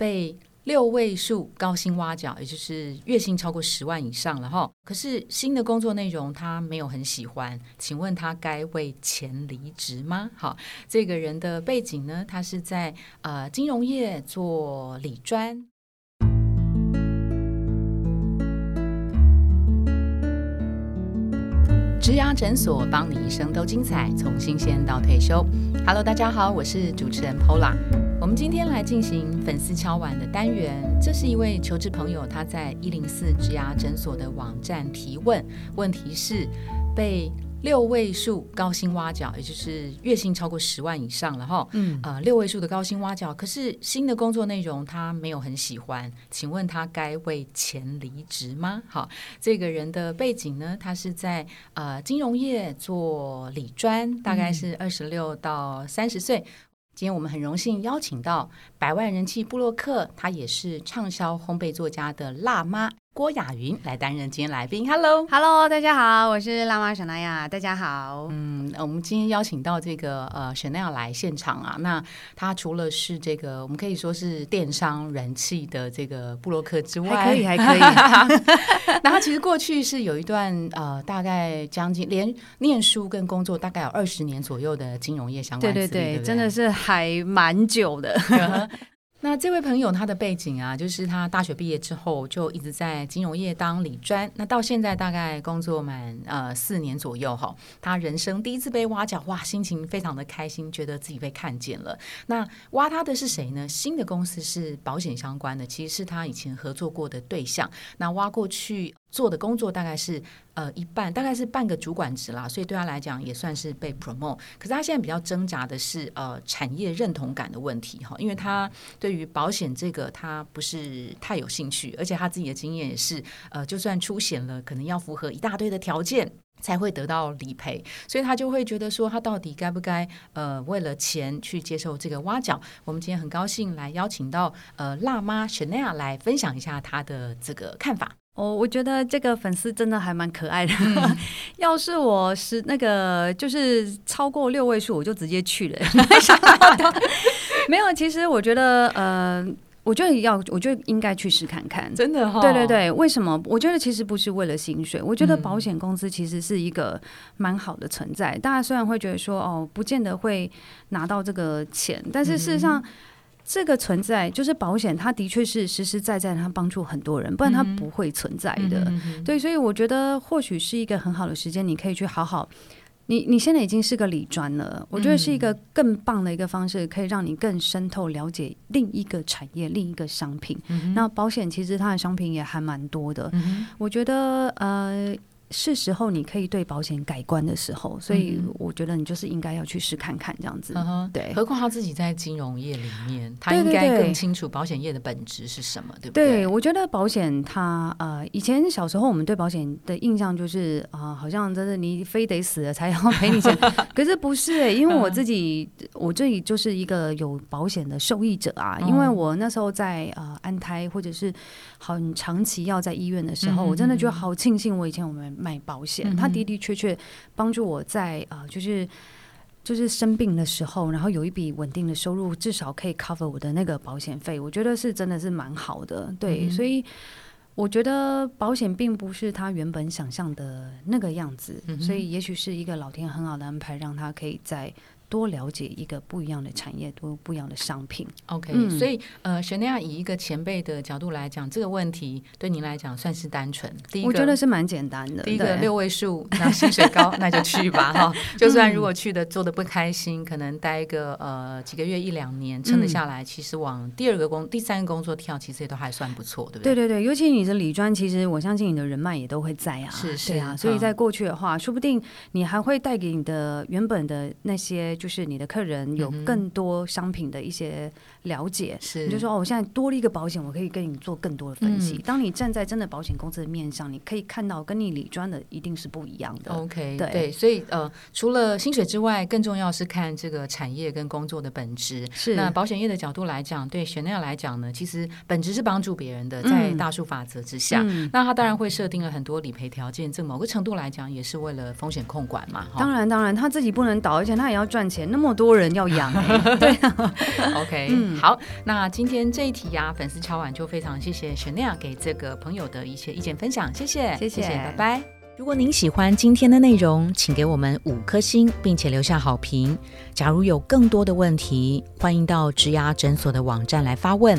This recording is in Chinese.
被六位数高薪挖角，也就是月薪超过十万以上了哈。可是新的工作内容他没有很喜欢，请问他该为钱离职吗？好，这个人的背景呢，他是在呃金融业做理专。植牙诊所，帮你一生都精彩，从新鲜到退休。Hello，大家好，我是主持人 Pola。我们今天来进行粉丝敲碗的单元。这是一位求职朋友，他在一零四植牙诊所的网站提问，问题是被。六位数高薪挖角，也就是月薪超过十万以上了哈。嗯，呃，六位数的高薪挖角，可是新的工作内容他没有很喜欢，请问他该为钱离职吗？好，这个人的背景呢，他是在呃金融业做理专，大概是二十六到三十岁。今天我们很荣幸邀请到百万人气布洛克，他也是畅销烘焙作家的辣妈。郭雅云来担任今天来宾，Hello，Hello，大家好，我是辣妈沈娜雅，大家好。嗯，我们今天邀请到这个呃沈娜雅来现场啊，那他除了是这个我们可以说是电商人气的这个布洛克之外，还可以，还可以。那他其实过去是有一段呃大概将近连念书跟工作大概有二十年左右的金融业相关，对对对，真的是还蛮久的。那这位朋友他的背景啊，就是他大学毕业之后就一直在金融业当理专，那到现在大概工作满呃四年左右哈。他人生第一次被挖角，哇，心情非常的开心，觉得自己被看见了。那挖他的是谁呢？新的公司是保险相关的，其实是他以前合作过的对象。那挖过去。做的工作大概是呃一半，大概是半个主管职啦，所以对他来讲也算是被 promote。可是他现在比较挣扎的是呃产业认同感的问题哈，因为他对于保险这个他不是太有兴趣，而且他自己的经验也是呃就算出险了，可能要符合一大堆的条件才会得到理赔，所以他就会觉得说他到底该不该呃为了钱去接受这个挖角？我们今天很高兴来邀请到呃辣妈 Chanel 来分享一下他的这个看法。哦，我觉得这个粉丝真的还蛮可爱的。要是我是那个，就是超过六位数，我就直接去了。没有，其实我觉得，呃，我觉得要，我觉得应该去试看看。真的哈？对对对，为什么？我觉得其实不是为了薪水，我觉得保险公司其实是一个蛮好的存在。大家虽然会觉得说，哦，不见得会拿到这个钱，但是事实上。这个存在就是保险，它的确是实实在在，它帮助很多人，不然它不会存在的。对，所以我觉得或许是一个很好的时间，你可以去好好。你你现在已经是个理专了，我觉得是一个更棒的一个方式，可以让你更深透了解另一个产业、另一个商品。那保险其实它的商品也还蛮多的，我觉得呃。是时候你可以对保险改观的时候，所以我觉得你就是应该要去试看看这样子。对，何况他自己在金融业里面，他应该更清楚保险业的本质是什么，对不对？对，我觉得保险它呃，以前小时候我们对保险的印象就是啊，好像真的你非得死了才要赔你钱，可是不是哎，因为我自己我这里就是一个有保险的受益者啊，因为我那时候在呃安胎或者是很长期要在医院的时候，我真的觉得好庆幸我以前我们。卖保险，他的的确确帮助我在啊，就是就是生病的时候，然后有一笔稳定的收入，至少可以 cover 我的那个保险费。我觉得是真的是蛮好的，对，所以我觉得保险并不是他原本想象的那个样子，所以也许是一个老天很好的安排，让他可以在。多了解一个不一样的产业，多不一样的商品。OK，所以呃，雪内亚以一个前辈的角度来讲，这个问题对您来讲算是单纯。第一个，我觉得是蛮简单的。第一个六位数，那薪水高，那就去吧哈。就算如果去的做的不开心，可能待个呃几个月一两年，撑得下来，其实往第二个工、第三个工作跳，其实也都还算不错，对不对？对对对，尤其你的理专，其实我相信你的人脉也都会在啊。是是啊，所以在过去的话，说不定你还会带给你的原本的那些。就是你的客人有更多商品的一些了解，是你就说哦，我现在多了一个保险，我可以跟你做更多的分析。当你站在真的保险公司的面上，你可以看到跟你理专的一定是不一样的。OK，对，所以呃，除了薪水之外，更重要是看这个产业跟工作的本质。是那保险业的角度来讲，对选料来讲呢，其实本质是帮助别人的，在大数法则之下，那他当然会设定了很多理赔条件。这某个程度来讲，也是为了风险控管嘛。当然，当然他自己不能倒，而且他也要赚。钱，那么多人要养、欸，对啊，OK，、嗯好，那今天这一题呀、粉丝敲完就非常谢谢 Chanel 给这个朋友的一些意见分享，谢谢，谢谢拜拜。如果您喜欢今天的内容，请给我们五颗星，并且留下好评。假如有更多的问题，欢迎到植牙诊所的网站来发问。